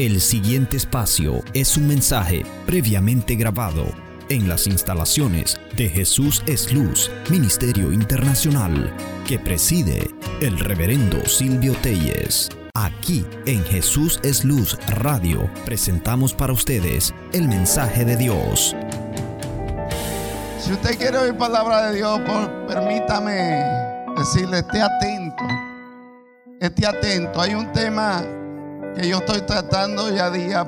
El siguiente espacio es un mensaje previamente grabado en las instalaciones de Jesús es Luz, Ministerio Internacional, que preside el reverendo Silvio Telles. Aquí en Jesús es Luz Radio presentamos para ustedes el mensaje de Dios. Si usted quiere oír palabra de Dios, permítame decirle, esté atento. Esté atento. Hay un tema que yo estoy tratando ya día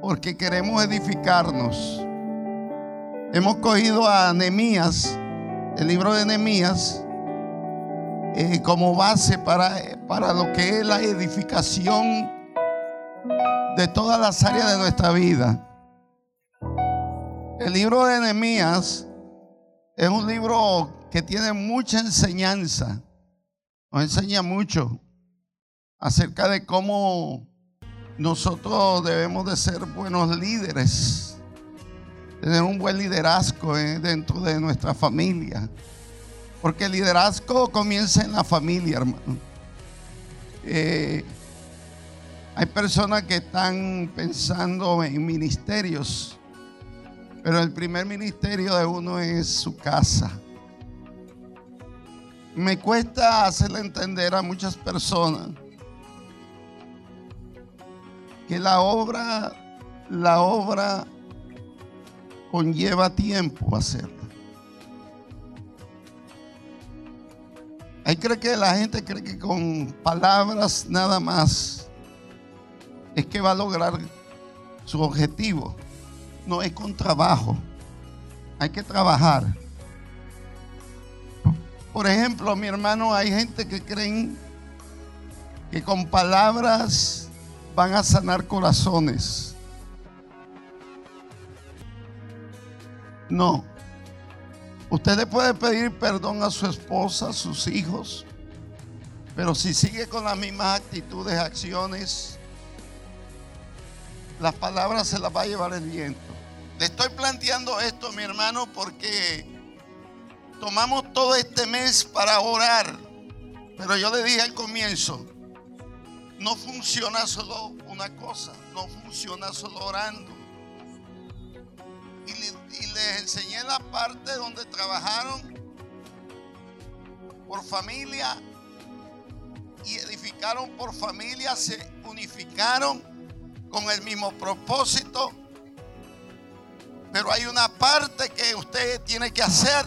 porque queremos edificarnos. Hemos cogido a Nehemías, el libro de Nehemías, eh, como base para, para lo que es la edificación de todas las áreas de nuestra vida. El libro de Nehemías es un libro que tiene mucha enseñanza. Nos enseña mucho acerca de cómo nosotros debemos de ser buenos líderes. Tener un buen liderazgo eh, dentro de nuestra familia. Porque el liderazgo comienza en la familia, hermano. Eh, hay personas que están pensando en ministerios. Pero el primer ministerio de uno es su casa. Me cuesta hacerle entender a muchas personas que la obra, la obra conlleva tiempo hacerla. Hay cree que la gente cree que con palabras nada más es que va a lograr su objetivo no es con trabajo. Hay que trabajar. Por ejemplo, mi hermano, hay gente que creen que con palabras van a sanar corazones. No. Usted le puede pedir perdón a su esposa, a sus hijos, pero si sigue con las mismas actitudes, acciones, las palabras se las va a llevar el viento. Le estoy planteando esto, mi hermano, porque tomamos todo este mes para orar. Pero yo le dije al comienzo, no funciona solo una cosa, no funciona solo orando. Y, le- y les enseñé la parte donde trabajaron por familia y edificaron por familia, se unificaron con el mismo propósito. Pero hay una parte que usted tiene que hacer.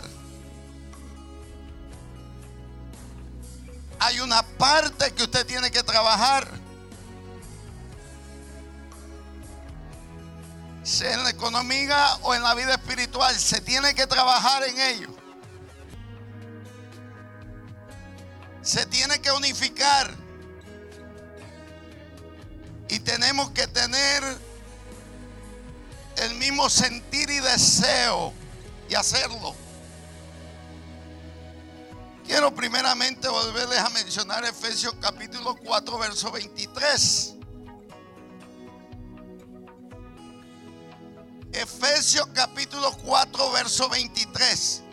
Hay una parte que usted tiene que trabajar. Sea en la economía o en la vida espiritual, se tiene que trabajar en ello. Se tiene que unificar. Y tenemos que tener el mismo sentir y deseo y hacerlo. Quiero primeramente volverles a mencionar Efesios capítulo 4, verso 23. Efesios capítulo 4, verso 23.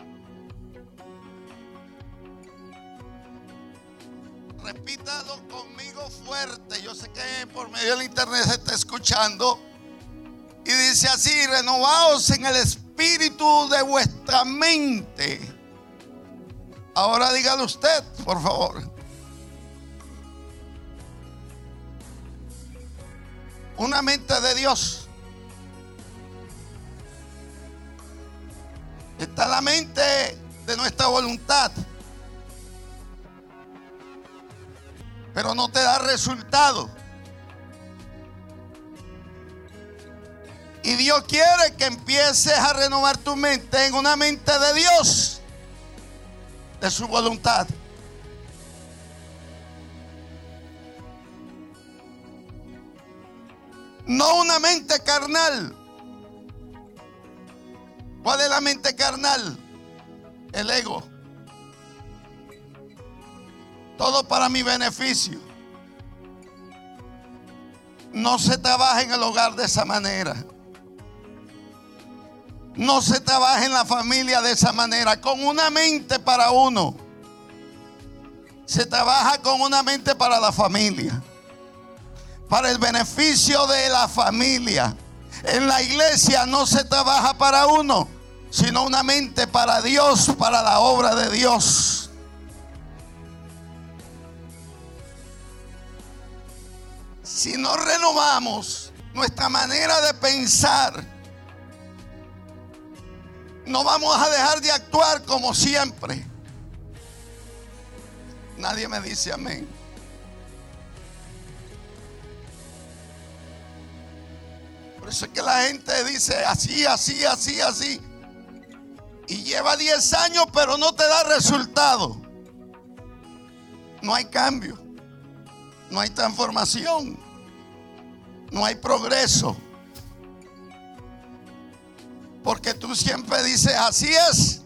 Repítalo conmigo fuerte. Yo sé que por medio del internet se está escuchando. Y dice así, renovaos en el espíritu de vuestra mente. Ahora dígalo usted, por favor. Una mente de Dios. Está la mente de nuestra voluntad. Pero no te da resultado. Y Dios quiere que empieces a renovar tu mente en una mente de Dios, de su voluntad. No una mente carnal. ¿Cuál es la mente carnal? El ego. Todo para mi beneficio. No se trabaja en el hogar de esa manera. No se trabaja en la familia de esa manera, con una mente para uno. Se trabaja con una mente para la familia. para el beneficio de la familia. En la iglesia no se trabaja para uno, sino una mente para Dios, para la obra de Dios. Si no renovamos nuestra manera de pensar, no vamos a dejar de actuar como siempre. Nadie me dice amén. Por eso es que la gente dice así, así, así, así. Y lleva 10 años, pero no te da resultado. No hay cambio. No hay transformación. No hay progreso. Porque tú siempre dices, así es.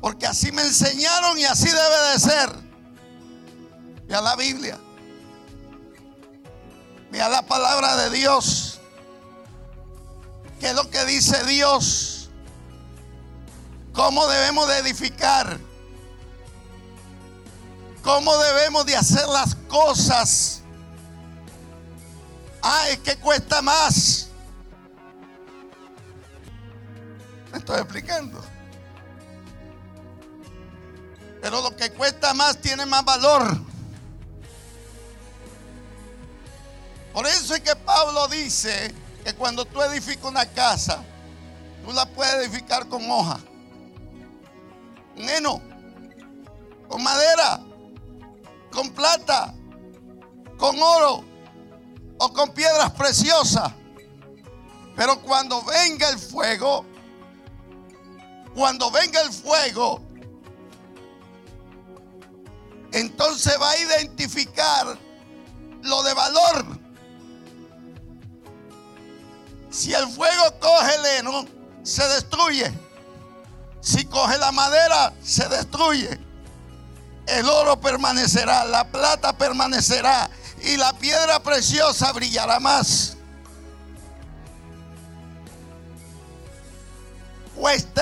Porque así me enseñaron y así debe de ser. Mira la Biblia. Mira la palabra de Dios. ¿Qué es lo que dice Dios? ¿Cómo debemos de edificar? ¿Cómo debemos de hacer las cosas? Es que cuesta más. Estoy explicando. Pero lo que cuesta más tiene más valor. Por eso es que Pablo dice que cuando tú edificas una casa, tú la puedes edificar con hoja, con heno, con madera, con plata, con oro o con piedras preciosas. Pero cuando venga el fuego, cuando venga el fuego, entonces va a identificar lo de valor si el fuego coge el heno, se destruye. Si coge la madera, se destruye. El oro permanecerá, la plata permanecerá y la piedra preciosa brillará más.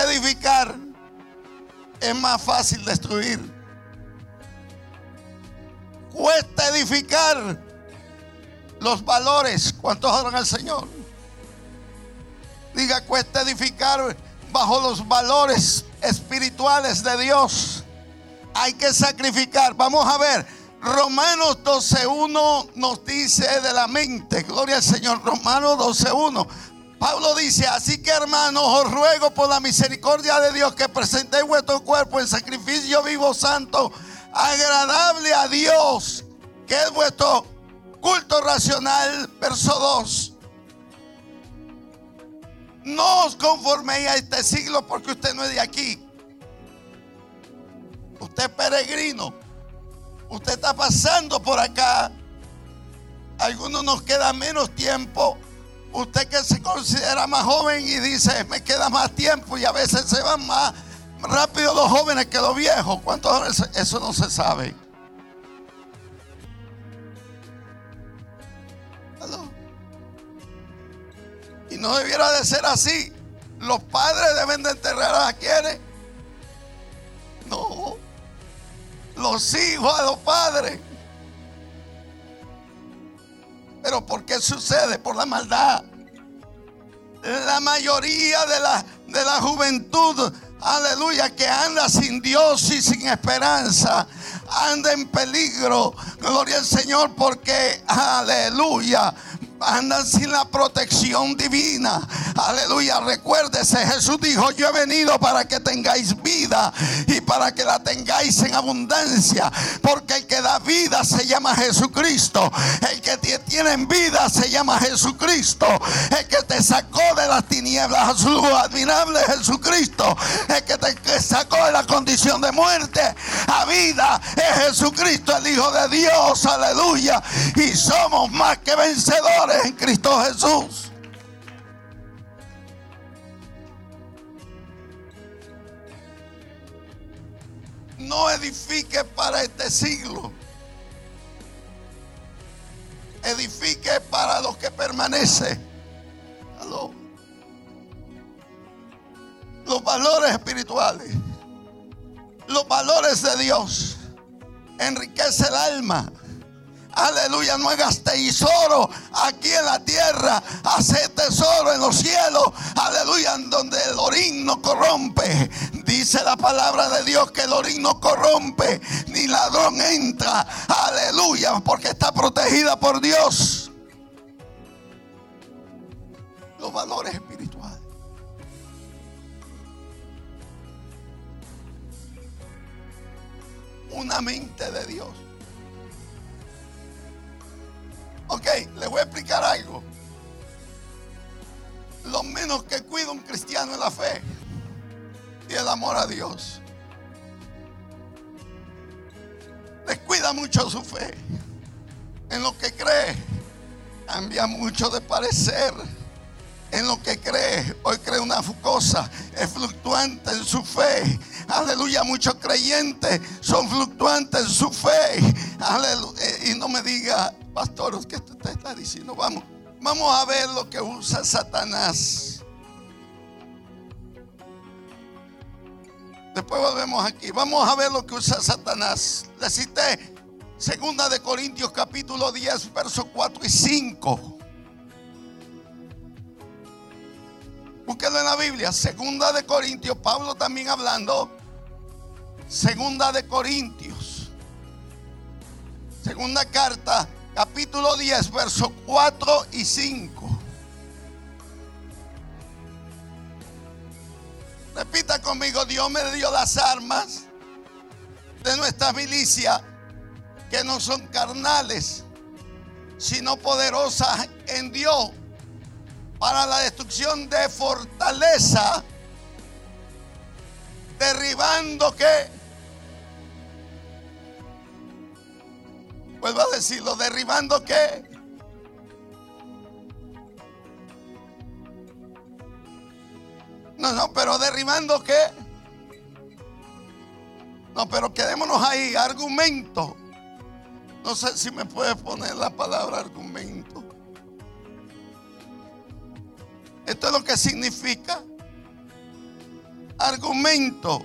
Edificar, es más fácil destruir. Cuesta edificar los valores. ¿Cuántos adoran al Señor? Diga, cuesta edificar bajo los valores espirituales de Dios. Hay que sacrificar. Vamos a ver. Romanos 12.1 nos dice de la mente. Gloria al Señor. Romanos 12.1. Pablo dice, así que hermanos, os ruego por la misericordia de Dios que presentéis vuestro cuerpo en sacrificio vivo, santo, agradable a Dios, que es vuestro culto racional, verso 2. No os conforméis a este siglo porque usted no es de aquí. Usted es peregrino. Usted está pasando por acá. algunos nos queda menos tiempo. Usted que se considera más joven y dice, me queda más tiempo y a veces se van más rápido los jóvenes que los viejos. ¿Cuántos Eso no se sabe. Y no debiera de ser así. Los padres deben de enterrar a quienes. No. Los hijos a los padres. Pero ¿por qué sucede? Por la maldad. La mayoría de la, de la juventud, aleluya, que anda sin Dios y sin esperanza, anda en peligro. Gloria al Señor porque, aleluya, andan sin la protección divina. Aleluya, recuérdese, Jesús dijo, yo he venido para que tengáis vida y para que la tengáis en abundancia. Porque el que da vida se llama Jesucristo. El que tiene vida se llama Jesucristo. El que te sacó las tinieblas a su admirable Jesucristo. El que te sacó de la condición de muerte a vida es Jesucristo, el Hijo de Dios. Aleluya. Y somos más que vencedores en Cristo Jesús. No edifique para este siglo. Edifique para los que permanece. Los valores espirituales. Los valores de Dios. Enriquece el alma Aleluya, no hagas tesoro aquí en la tierra, hace tesoro en los cielos. Aleluya, en donde el orín no corrompe. Dice la palabra de Dios que el orín no corrompe, ni ladrón entra. Aleluya, porque está protegida por Dios. Los valores espirituales. Una mente de Dios. Ok, le voy a explicar algo. Lo menos que cuida un cristiano es la fe y el amor a Dios. Descuida mucho su fe en lo que cree. Cambia mucho de parecer en lo que cree. Hoy cree una cosa, es fluctuante en su fe. Aleluya, muchos creyentes son fluctuantes en su fe. Aleluya. Y no me diga, pastor, ¿qué usted está diciendo? Vamos, vamos a ver lo que usa Satanás. Después volvemos aquí. Vamos a ver lo que usa Satanás. Le cité Segunda de Corintios capítulo 10, versos 4 y 5. Búsquelo en la Biblia. Segunda de Corintios. Pablo también hablando. Segunda de Corintios. Segunda carta, capítulo 10, versos 4 y 5. Repita conmigo, Dios me dio las armas de nuestra milicia que no son carnales, sino poderosas en Dios para la destrucción de fortaleza, derribando que, vuelvo a decirlo, derribando que, no, no, pero derribando que, no, pero quedémonos ahí, argumento. No sé si me puedes poner la palabra argumento. Esto es lo que significa argumento.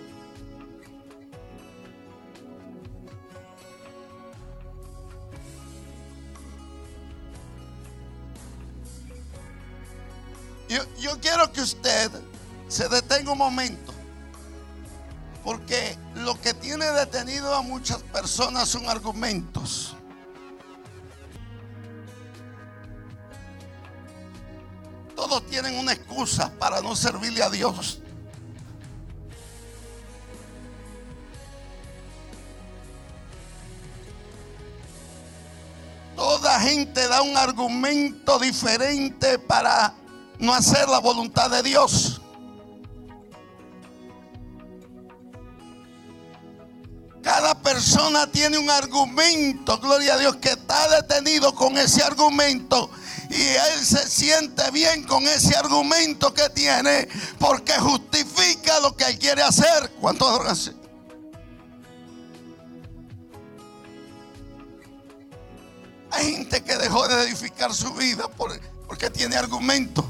Yo, quiero que usted se detenga un momento. Porque lo que tiene detenido a muchas personas son argumentos. Todos tienen una excusa para no servirle a Dios. Toda gente da un argumento diferente para no hacer la voluntad de Dios. Cada persona tiene un argumento, gloria a Dios, que está detenido con ese argumento y él se siente bien con ese argumento que tiene porque justifica lo que él quiere hacer. ¿Cuántos? Hay gente que dejó de edificar su vida porque tiene argumento.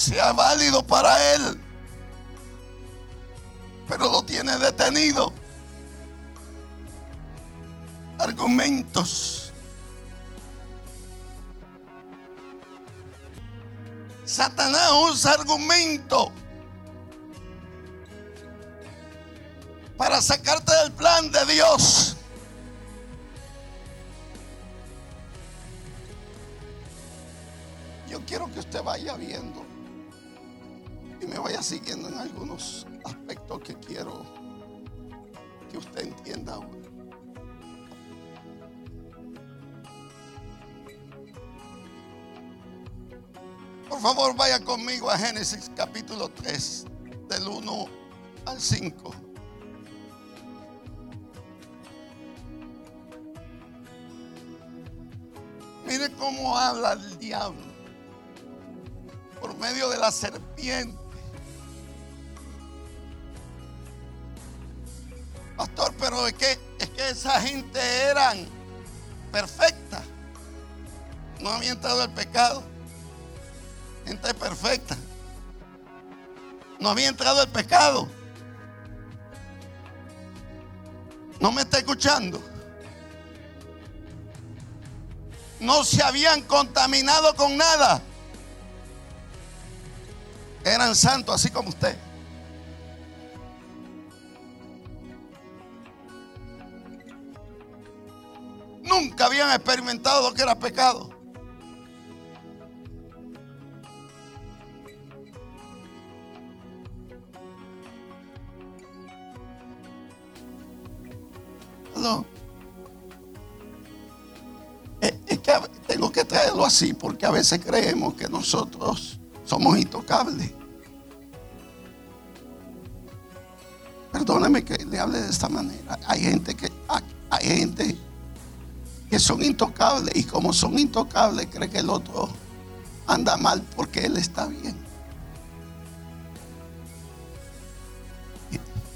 Sea válido para él, pero lo tiene detenido. Argumentos. Satanás usa argumento para sacarte del plan de Dios. Yo quiero que usted vaya viendo y me vaya siguiendo en algunos aspectos que quiero que usted entienda. Por favor, vaya conmigo a Génesis capítulo 3, del 1 al 5. Mire cómo habla el diablo por medio de la serpiente. Pastor, pero es que, es que esa gente eran perfecta. No había entrado el pecado gente perfecta. No había entrado el pecado. No me está escuchando. no se habían contaminado con nada. Eran santos así como usted. Nunca habían experimentado lo que era pecado. No. Es que tengo que traerlo así porque a veces creemos que nosotros somos intocables. Perdóneme que le hable de esta manera. Hay gente que hay gente que son intocables y como son intocables cree que el otro anda mal porque él está bien.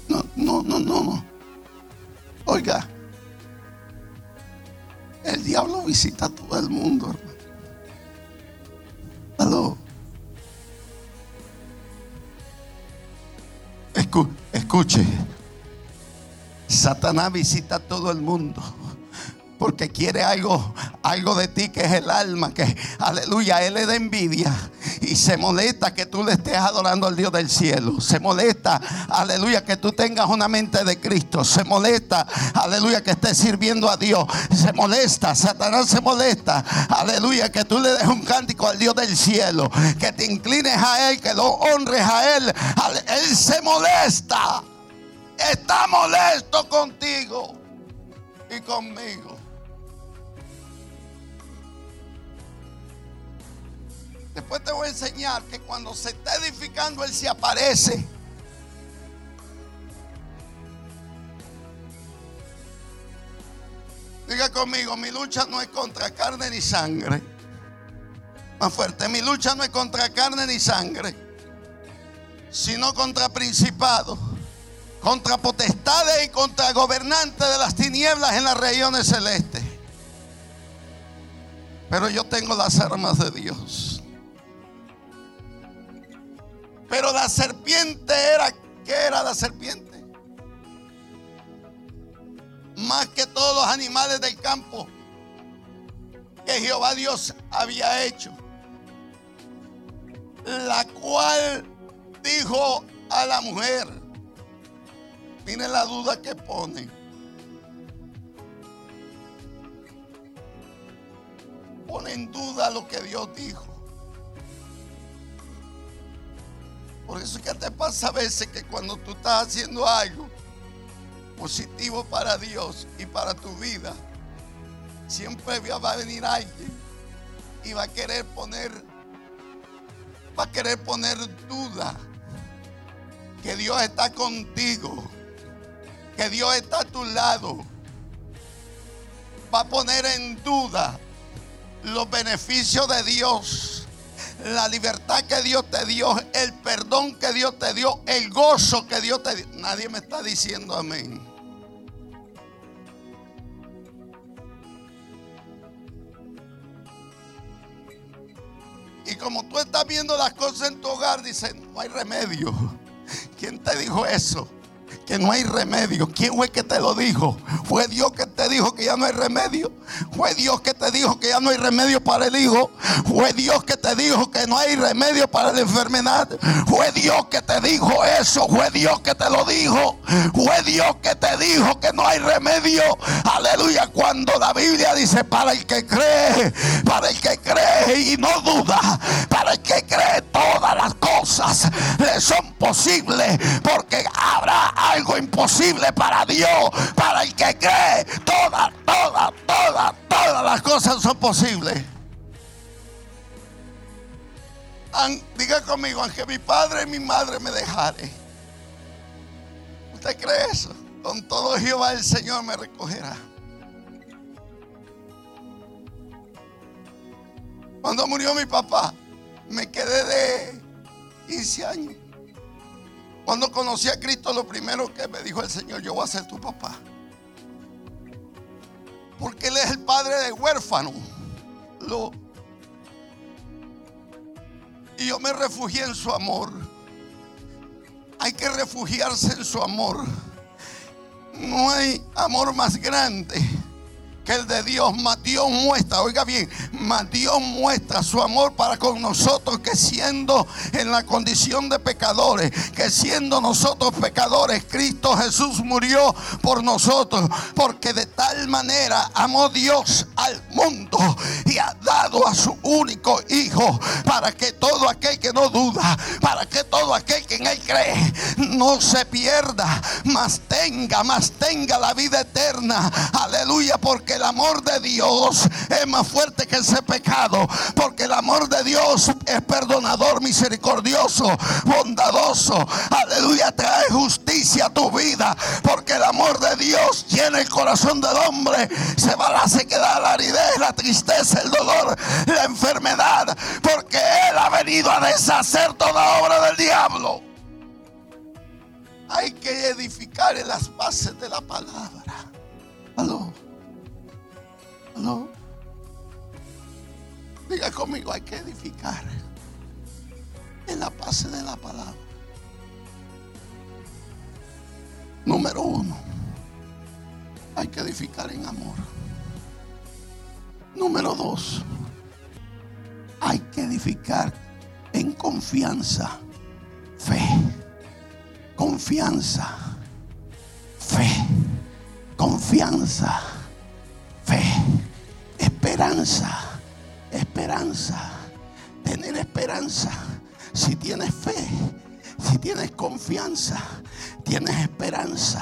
No, no, no, no. Oiga, el diablo visita a todo el mundo, hermano. Aló. escuche. Satanás visita a todo el mundo porque quiere algo, algo de ti que es el alma, que aleluya, él le da envidia y se molesta que tú le estés adorando al Dios del cielo. Se molesta, aleluya, que tú tengas una mente de Cristo. Se molesta, aleluya, que estés sirviendo a Dios. Se molesta, Satanás se molesta, aleluya, que tú le des un cántico al Dios del cielo, que te inclines a Él, que lo honres a Él. Él se molesta, está molesto contigo y conmigo. Después te voy a enseñar que cuando se está edificando, Él se aparece. Diga conmigo, mi lucha no es contra carne ni sangre. Más fuerte, mi lucha no es contra carne ni sangre, sino contra principados, contra potestades y contra gobernantes de las tinieblas en las regiones celestes. Pero yo tengo las armas de Dios. Pero la serpiente era, ¿qué era la serpiente? Más que todos los animales del campo que Jehová Dios había hecho. La cual dijo a la mujer, miren la duda que pone. Pone en duda lo que Dios dijo. Por eso es que te pasa a veces que cuando tú estás haciendo algo positivo para Dios y para tu vida, siempre va a venir alguien y va a querer poner, va a querer poner duda que Dios está contigo, que Dios está a tu lado. Va a poner en duda los beneficios de Dios la libertad que Dios te dio, el perdón que Dios te dio, el gozo que Dios te dio. Nadie me está diciendo amén. Y como tú estás viendo las cosas en tu hogar, dice, no hay remedio. ¿Quién te dijo eso? Que no hay remedio. ¿Quién fue que te lo dijo? ¿Fue Dios que te dijo que ya no hay remedio? ¿Fue Dios que te dijo que ya no hay remedio para el hijo? ¿Fue Dios que te dijo que no hay remedio para la enfermedad? ¿Fue Dios que te dijo eso? ¿Fue Dios que te lo dijo? ¿Fue Dios que te dijo que no hay remedio? Aleluya. Cuando la Biblia dice para el que cree, para el que cree y no duda, para el que cree todas las cosas le son posibles porque habrá algo imposible para Dios, para el que cree. Todas, todas, todas, todas las cosas son posibles. diga conmigo, aunque mi padre y mi madre me dejare. ¿Usted cree eso? Con todo Jehová el Señor me recogerá. Cuando murió mi papá, me quedé de 15 años. Cuando conocí a Cristo, lo primero que me dijo el Señor, yo voy a ser tu papá. Porque Él es el padre de huérfano. y yo me refugié en su amor. Hay que refugiarse en su amor. No hay amor más grande que el de Dios. Mas Dios muestra, oiga bien, mas Dios muestra su amor para con nosotros que siendo en la condición de pecadores, que siendo nosotros pecadores, Cristo Jesús murió por nosotros, porque de tal manera amó Dios al mundo y ha dado a su único Hijo para que todo aquel que no duda, para que todo aquel que en Él cree no se pierda, mas tenga, mas tenga la vida eterna. Aleluya, porque el amor de Dios es más fuerte que ese pecado, porque el amor de Dios es perdonador, misericordioso, bondadoso. Aleluya, trae justicia a tu vida, porque el amor de Dios llena el corazón del hombre, se va la sequedad, la aridez, la tristeza, el dolor, la enfermedad, porque Él ha venido a deshacer toda obra del diablo. Hay que edificar en las bases de la palabra. Aló. Aló. Diga conmigo, hay que edificar en la base de la palabra. Número uno, hay que edificar en amor. Número dos, hay que edificar en confianza, fe, confianza, fe, confianza, fe, esperanza, esperanza, tener esperanza. Si tienes fe, si tienes confianza, tienes esperanza.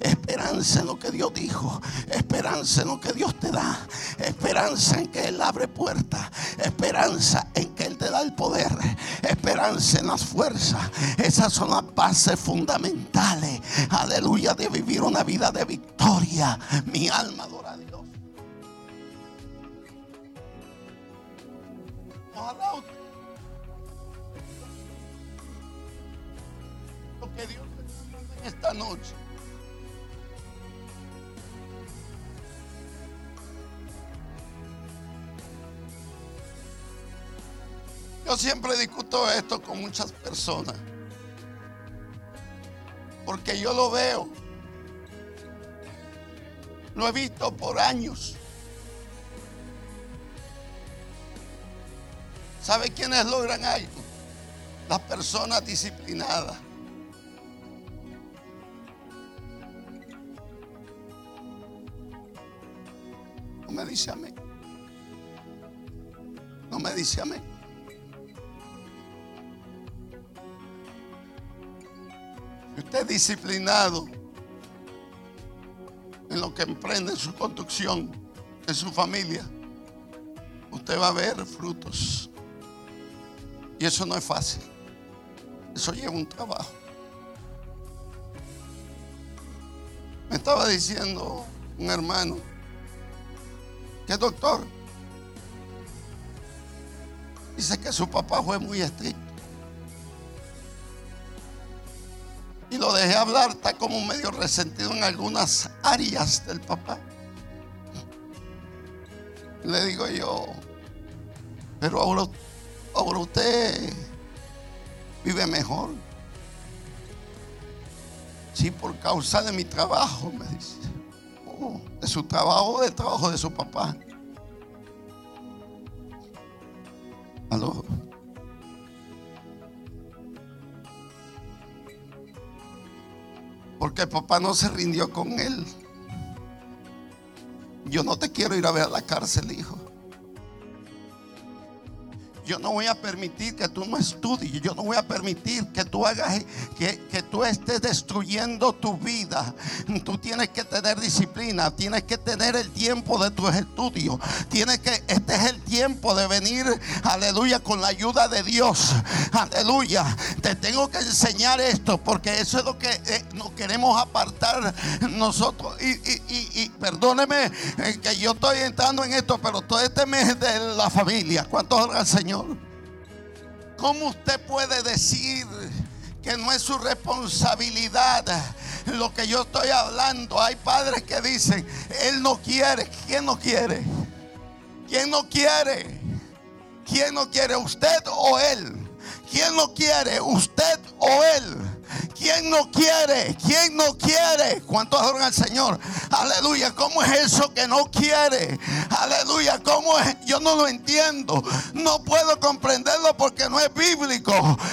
Esperanza en lo que Dios dijo. Esperanza en lo que Dios te da. Esperanza en que Él abre puertas. Esperanza en que Él te da el poder. Esperanza en las fuerzas. Esas son las bases fundamentales. Aleluya. De vivir una vida de victoria. Mi alma adora lo que Dios en esta noche. Yo siempre discuto esto con muchas personas. Porque yo lo veo. Lo he visto por años. ¿Sabe quiénes logran algo? Las personas disciplinadas. No me dice amén. No me dice amén. Usted es disciplinado en lo que emprende en su construcción, en su familia, usted va a ver frutos. Y eso no es fácil. Eso lleva un trabajo. Me estaba diciendo un hermano que es doctor. Dice que su papá fue muy estricto. Y lo dejé hablar, está como medio resentido en algunas áreas del papá. Le digo yo, pero ahora, usted vive mejor. Sí, por causa de mi trabajo, me dice. Oh, de su trabajo del trabajo de su papá. Aló. Porque el papá no se rindió con él. Yo no te quiero ir a ver a la cárcel, hijo. Yo no voy a permitir que tú no estudies. Yo no voy a permitir que tú hagas, que, que tú estés destruyendo tu vida. Tú tienes que tener disciplina. Tienes que tener el tiempo de tus estudios. Tienes que, este es el tiempo de venir, aleluya, con la ayuda de Dios. Aleluya. Te tengo que enseñar esto porque eso es lo que eh, nos queremos apartar nosotros. Y, y, y, perdóneme eh, que yo estoy entrando en esto, pero todo este mes de la familia. ¿Cuántos al Señor? ¿Cómo usted puede decir que no es su responsabilidad lo que yo estoy hablando? Hay padres que dicen, Él no quiere. ¿Quién no quiere? ¿Quién no quiere? ¿Quién no quiere? ¿Usted o Él? ¿Quién no quiere? ¿Usted o Él? ¿Quién no quiere? ¿Quién no quiere? ¿Cuántos adoran al Señor? Aleluya. ¿Cómo es eso que no quiere? Aleluya. ¿Cómo es? Yo no lo entiendo. No puedo comprenderlo porque no es bíblico.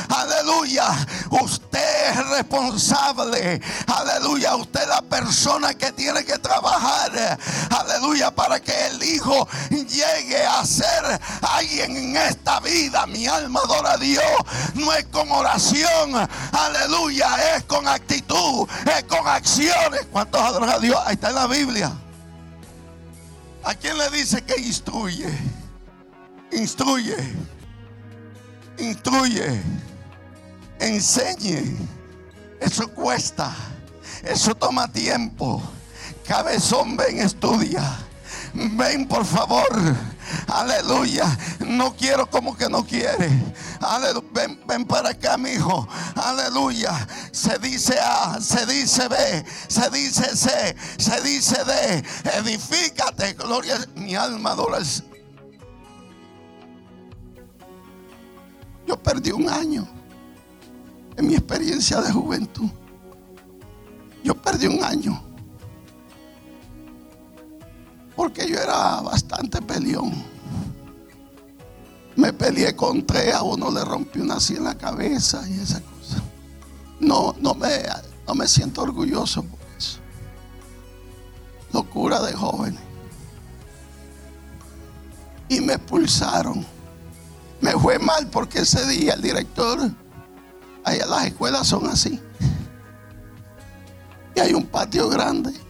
Aleluya. Usted es responsable. Aleluya. Usted es la persona que tiene que trabajar. Aleluya. Para que el Hijo llegue a ser alguien en esta vida. Mi alma adora a Dios. No es con oración. Aleluya es con actitud, es con acciones. ¿Cuántos adoran a Dios? Ahí está en la Biblia. ¿A quién le dice que instruye? Instruye. Instruye. Enseñe. Eso cuesta. Eso toma tiempo. Cabezón, ven, estudia. Ven, por favor. Aleluya. No quiero como que no quiere. Ven, para acá, mi hijo. Aleluya. Se dice A, se dice B, se dice C, se dice D. Edifícate. Gloria. Mi alma adora Yo perdí un año en mi experiencia de juventud. Yo perdí un año. Porque yo era bastante peleón. Me peleé con tres, a uno le rompí una así en la cabeza y esa cosa. No, no me, no me siento orgulloso por eso. Locura de jóvenes. Y me expulsaron. Me fue mal porque ese día el director, allá las escuelas son así. Y hay un patio grande.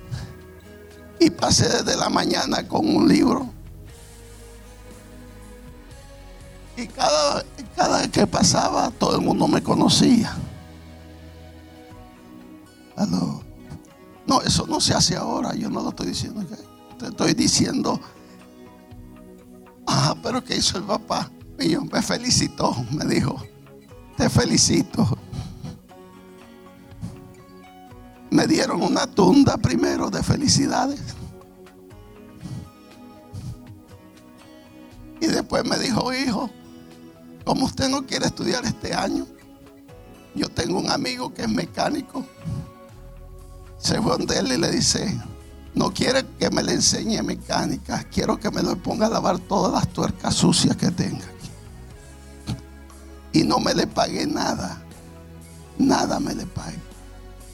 Y pasé desde la mañana con un libro. Y cada, cada que pasaba, todo el mundo me conocía. No, eso no se hace ahora. Yo no lo estoy diciendo. Te estoy diciendo. Ah, pero ¿qué hizo el papá mío? Me felicitó. Me dijo, te felicito. Me dieron una tunda primero de felicidades. Después me dijo, hijo, como usted no quiere estudiar este año, yo tengo un amigo que es mecánico. Se fue donde él y le dice, no quiere que me le enseñe mecánica, quiero que me lo ponga a lavar todas las tuercas sucias que tenga. Y no me le pagué nada, nada me le pagué,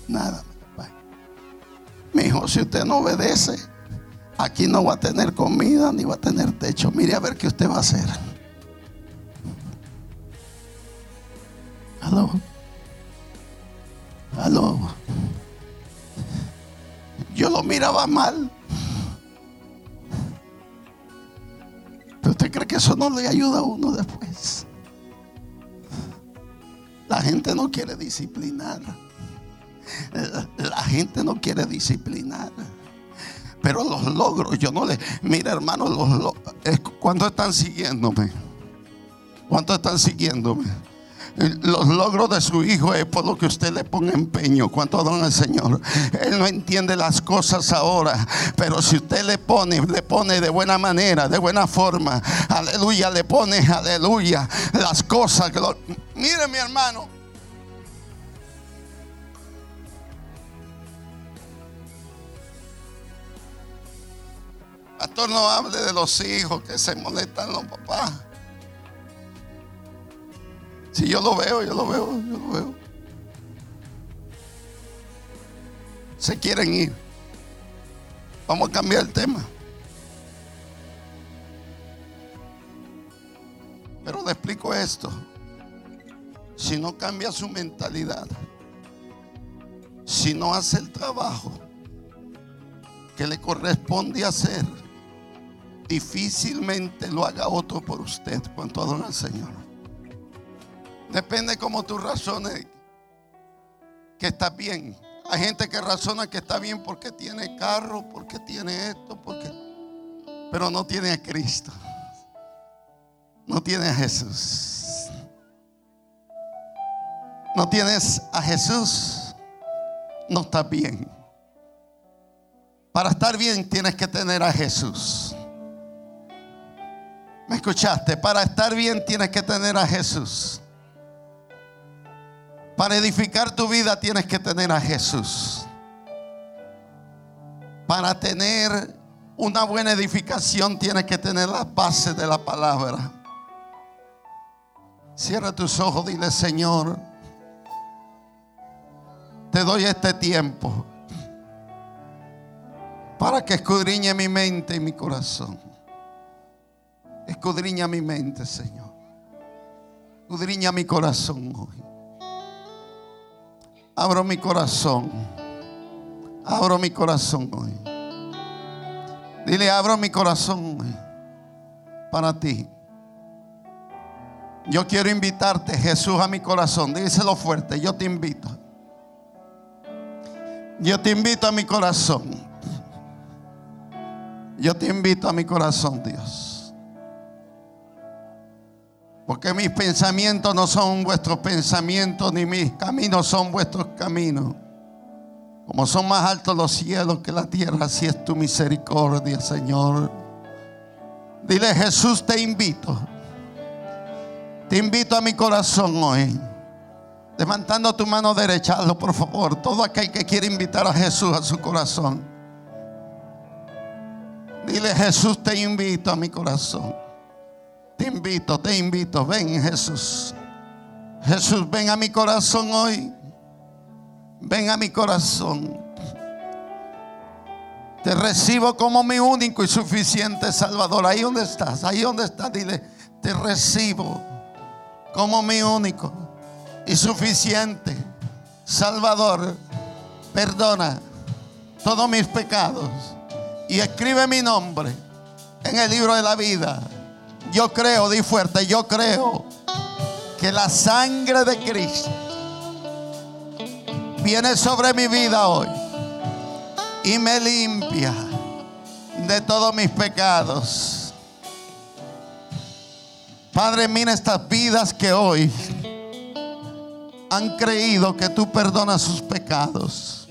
nada. Mi hijo, si usted no obedece, aquí no va a tener comida ni va a tener techo. Mire a ver qué usted va a hacer. Aló. Aló. Yo lo miraba mal. Pero usted cree que eso no le ayuda a uno después. La gente no quiere disciplinar. La gente no quiere disciplinar. Pero los logros, yo no le. Mira, hermano, los, ¿cuántos están siguiéndome? ¿Cuántos están siguiéndome? Los logros de su hijo es por lo que usted le pone empeño. ¿Cuánto don el Señor? Él no entiende las cosas ahora. Pero si usted le pone, le pone de buena manera, de buena forma. Aleluya, le pone, aleluya, las cosas. Mire, mi hermano. No hable de los hijos que se molestan los papás. Si yo lo veo, yo lo veo, yo lo veo. Se quieren ir. Vamos a cambiar el tema. Pero le explico esto. Si no cambia su mentalidad, si no hace el trabajo que le corresponde hacer, difícilmente lo haga otro por usted. Cuanto adora al Señor. Depende como tú razones que estás bien. Hay gente que razona que está bien porque tiene carro, porque tiene esto, porque... Pero no tiene a Cristo. No tiene a Jesús. No tienes a Jesús. No estás bien. Para estar bien tienes que tener a Jesús. ¿Me escuchaste? Para estar bien tienes que tener a Jesús. Para edificar tu vida tienes que tener a Jesús. Para tener una buena edificación tienes que tener la base de la palabra. Cierra tus ojos, dile Señor, te doy este tiempo para que escudriñe mi mente y mi corazón. Escudriña mi mente, Señor. Escudriña mi corazón hoy. Abro mi corazón. Abro mi corazón hoy. Dile, abro mi corazón hoy para ti. Yo quiero invitarte, Jesús, a mi corazón. Díselo fuerte, yo te invito. Yo te invito a mi corazón. Yo te invito a mi corazón, Dios. Porque mis pensamientos no son vuestros pensamientos, ni mis caminos son vuestros caminos. Como son más altos los cielos que la tierra, así es tu misericordia, Señor. Dile, Jesús, te invito. Te invito a mi corazón hoy. Levantando tu mano derecha, hazlo por favor. Todo aquel que quiere invitar a Jesús a su corazón. Dile, Jesús, te invito a mi corazón. Te invito, te invito. Ven, Jesús. Jesús, ven a mi corazón hoy. Ven a mi corazón. Te recibo como mi único y suficiente Salvador. Ahí donde estás, ahí donde estás, dile, te recibo como mi único y suficiente Salvador. Perdona todos mis pecados y escribe mi nombre en el libro de la vida. Yo creo, di fuerte, yo creo que la sangre de Cristo viene sobre mi vida hoy y me limpia de todos mis pecados. Padre, mira estas vidas que hoy han creído que tú perdonas sus pecados.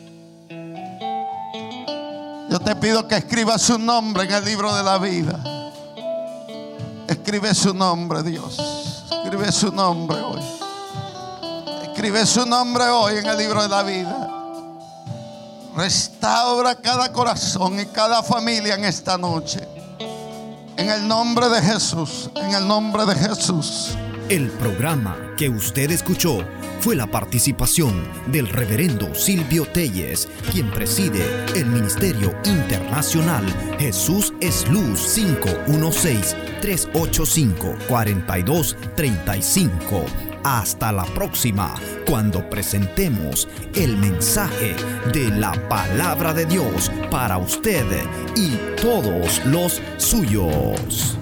Yo te pido que escribas su nombre en el libro de la vida. Escribe su nombre, Dios. Escribe su nombre hoy. Escribe su nombre hoy en el libro de la vida. Restaura cada corazón y cada familia en esta noche. En el nombre de Jesús, en el nombre de Jesús. El programa que usted escuchó fue la participación del reverendo Silvio Telles, quien preside el Ministerio Internacional Jesús es Luz 516-385-4235. Hasta la próxima, cuando presentemos el mensaje de la palabra de Dios para usted y todos los suyos.